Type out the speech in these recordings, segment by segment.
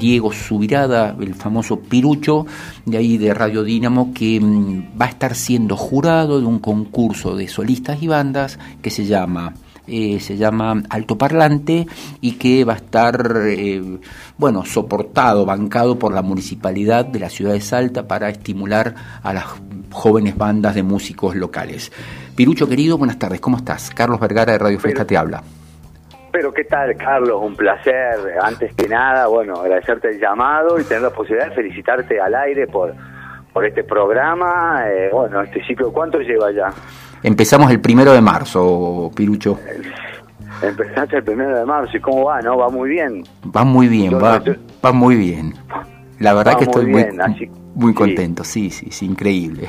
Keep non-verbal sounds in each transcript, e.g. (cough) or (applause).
Diego Subirada, el famoso Pirucho, de ahí de Radio Dínamo, que mm, va a estar siendo jurado de un concurso de solistas y bandas que se llama eh, se llama Altoparlante y que va a estar, eh, bueno, soportado, bancado por la municipalidad de la ciudad de Salta para estimular a las jóvenes bandas de músicos locales. Pirucho querido, buenas tardes, ¿cómo estás? Carlos Vergara de Radio Fresca te habla. Pero qué tal, Carlos, un placer. Antes que nada, bueno, agradecerte el llamado y tener la posibilidad de felicitarte al aire por, por este programa. Eh, bueno, este ciclo, ¿cuánto lleva ya? Empezamos el primero de marzo, Pirucho. Empezaste el primero de marzo y cómo va, ¿no? Va muy bien. Va muy bien, va, va muy bien. La verdad que estoy muy, muy contento, sí, sí, sí, increíble.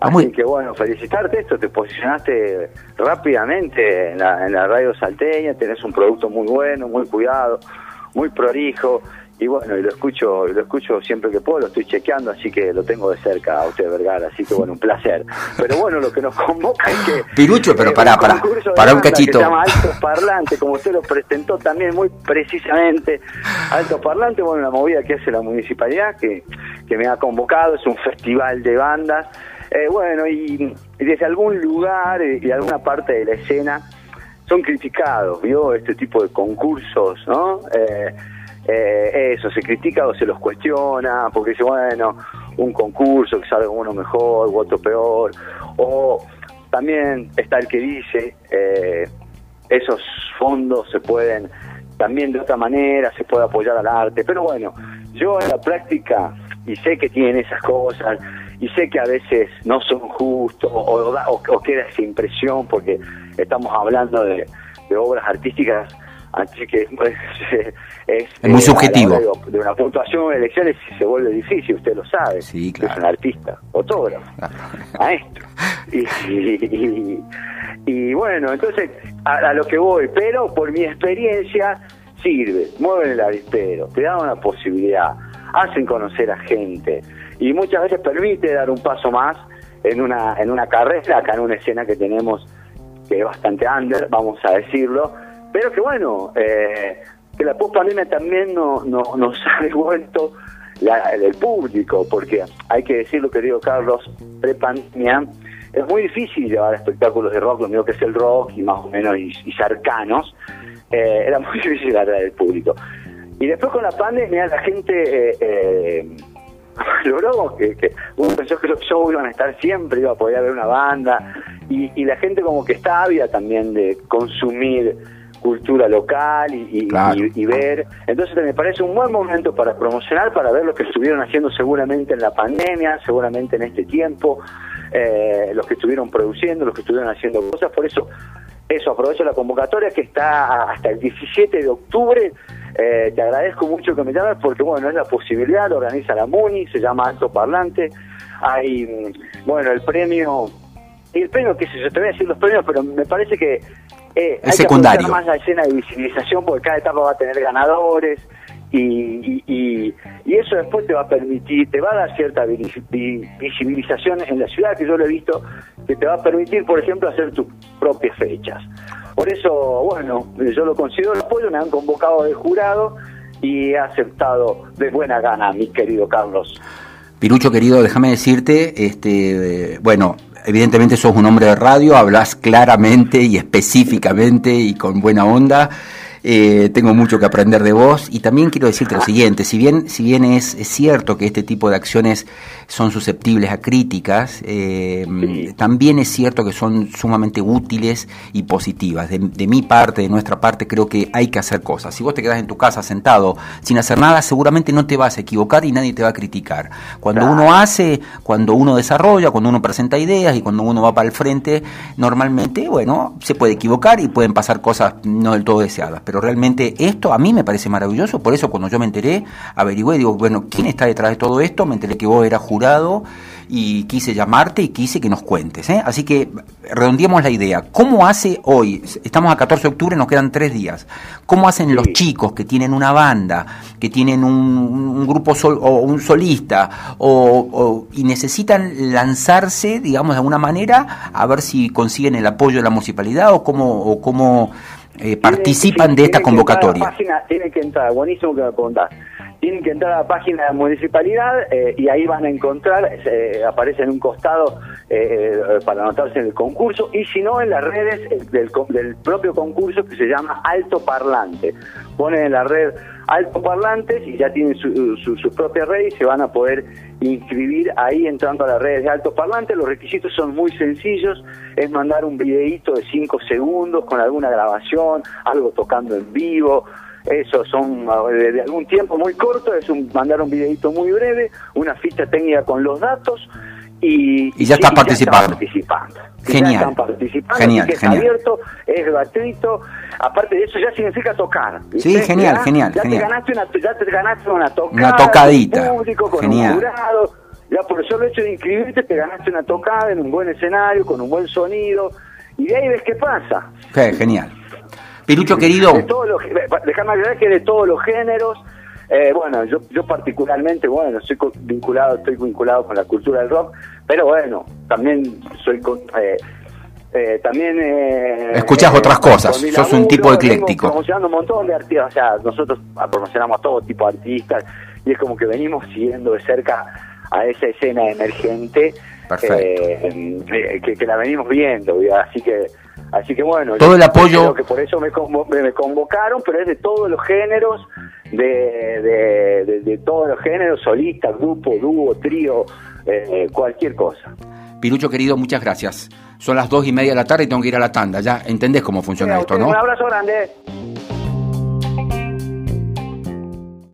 Así que bueno, felicitarte esto, te posicionaste rápidamente en la, en la radio salteña, tenés un producto muy bueno, muy cuidado, muy prolijo y bueno, y lo escucho, lo escucho siempre que puedo, lo estoy chequeando, así que lo tengo de cerca a usted, Vergara, así que bueno, un placer. Pero bueno, lo que nos convoca es que... Pirucho, pero para pará, pará, un cachito. se llama Alto Parlante, como usted lo presentó también muy precisamente. Alto Parlante, bueno, una movida que hace la municipalidad, que, que me ha convocado, es un festival de bandas. Eh, bueno, y, desde algún lugar y alguna parte de la escena son criticados, ¿vio? Este tipo de concursos, ¿no? Eh, eh, eso, se critica o se los cuestiona, porque dice, bueno, un concurso que sale uno mejor u otro peor, o también está el que dice, eh, esos fondos se pueden, también de otra manera se puede apoyar al arte, pero bueno, yo en la práctica, y sé que tienen esas cosas, y sé que a veces no son justos, o, o, queda esa impresión, porque estamos hablando de, de obras artísticas Así que pues, (laughs) es, muy eh, subjetivo. De, una puntuación de elecciones se vuelve difícil, usted lo sabe. Sí, claro. Es un artista, fotógrafo, (laughs) maestro. Y, y, bueno, entonces a, lo que voy, pero por mi experiencia sirve, mueven el avispero, te dan una posibilidad, hacen conocer a gente y muchas veces permite dar un paso más en una, en una carrera, acá en una escena que tenemos que es bastante under, vamos a decirlo, pero que bueno, eh, que la post-pandemia también no, no, nos (laughs) ha devuelto la, el público, porque hay que decir lo que digo Carlos, pre-pandemia, es muy difícil llevar espectáculos de rock, lo mismo que es el rock y más o menos y, cercanos, eh, era muy (laughs) difícil atraer el público. Y después con la pandemia la gente eh, eh (laughs) logró que, que, uno pensó que los shows iban a estar siempre, iba a poder haber una banda, y, y la gente como que está ávida también de consumir cultura local y, y, ver. Entonces me parece un buen momento para promocionar, para ver lo que estuvieron haciendo seguramente en la pandemia, seguramente en este tiempo, eh, los que estuvieron produciendo, los que estuvieron haciendo cosas. Por eso, eso, aprovecho la convocatoria que está hasta el 17 de octubre. Eh, te agradezco mucho que me llames porque, bueno, es la posibilidad, lo organiza la MUNI, se llama Alto Parlante. Hay, mm, bueno, el premio y el premio, qué sé yo, te voy a decir los premios, pero me parece que eh, hay secundario. que más la escena de visibilización porque cada etapa va a tener ganadores y, y, y, eso después te va a permitir, te va a dar cierta visibilización en la ciudad, que yo lo he visto, que te va a permitir, por ejemplo, hacer tus propias fechas. Por eso, bueno, yo lo considero el apoyo, me han convocado de jurado y he aceptado de buena gana, mi querido Carlos. Pirucho querido, déjame decirte, este, bueno, evidentemente sos un hombre de radio, hablas claramente y específicamente y con buena onda. Eh, tengo mucho que aprender de vos y también quiero decirte lo siguiente, si bien, si bien es, cierto que este tipo de acciones son susceptibles a críticas, eh, también es cierto que son sumamente útiles y positivas. De, mi parte, de nuestra parte, creo que hay que hacer cosas. Si vos te quedas en tu casa sentado sin hacer nada, seguramente no te vas a equivocar y nadie te va a criticar. Cuando uno hace, cuando uno desarrolla, cuando uno presenta ideas y cuando uno va para el frente, normalmente, bueno, se puede equivocar y pueden pasar cosas no del todo deseadas pero realmente esto a mí me parece maravilloso, por eso cuando yo me enteré, averigüé, digo, bueno, ¿quién está detrás de todo esto? Me enteré que vos eras jurado y quise llamarte y quise que nos cuentes. ¿eh? Así que redondeamos la idea. ¿Cómo hace hoy? Estamos a 14 de octubre, nos quedan tres días. ¿Cómo hacen los chicos que tienen una banda, que tienen un, grupo sol, o un solista o, y necesitan lanzarse, digamos, de alguna manera a ver si consiguen el apoyo de la municipalidad o cómo, o cómo eh, participan de esta convocatoria. tiene que entrar, buenísimo que me preguntás. tienen que entrar a la página de la municipalidad eh, y ahí van a encontrar, eh, aparece en un costado eh, para anotarse en el concurso y si no en las redes del, del, propio concurso que se llama Alto Parlante. Ponen en la red Alto Parlantes y ya tienen su, su, propia red y se van a poder inscribir ahí entrando a las redes de Alto Parlante. Los requisitos son muy sencillos, es mandar un videíto de 5 segundos con alguna grabación, algo tocando en vivo, eso son de, algún tiempo muy corto, es un, mandar un videito muy breve, una ficha técnica con los datos y, y ya estás participando. Genial. Ya están participando, genial, que es abierto, es gratuito. Aparte de eso, ya significa tocar. Sí, genial, genial. Ya, genial. Te ganaste una, ya te ganaste una tocada. Una tocadita. Público, con genial. Un jurado. Ya por el solo hecho de inscribirte, te ganaste una tocada en un buen escenario, con un buen sonido. Y de ahí ves qué pasa. Okay, genial. Pirucho querido. déjame agregar que de todos los géneros, eh, bueno, yo, yo particularmente, bueno, estoy vinculado, estoy vinculado con la cultura del rock, pero bueno, también soy eh, eh, también eh, escuchas otras cosas, sos un tipo ecléctico. Promocionando un montón de artistas, o sea, nosotros promocionamos a todo tipo de artistas y es como que venimos siguiendo de cerca a esa escena emergente que, que, la venimos viendo, así que Así que bueno, todo el apoyo. que por eso me, convocaron, pero es de todos los géneros, de, de, todos los géneros, solista, grupo, dúo, trío, eh, cualquier cosa. Pirucho querido, muchas gracias. Son las dos y media de la tarde y tengo que ir a la tanda. Ya entendés cómo funciona esto, ¿no? Un abrazo grande.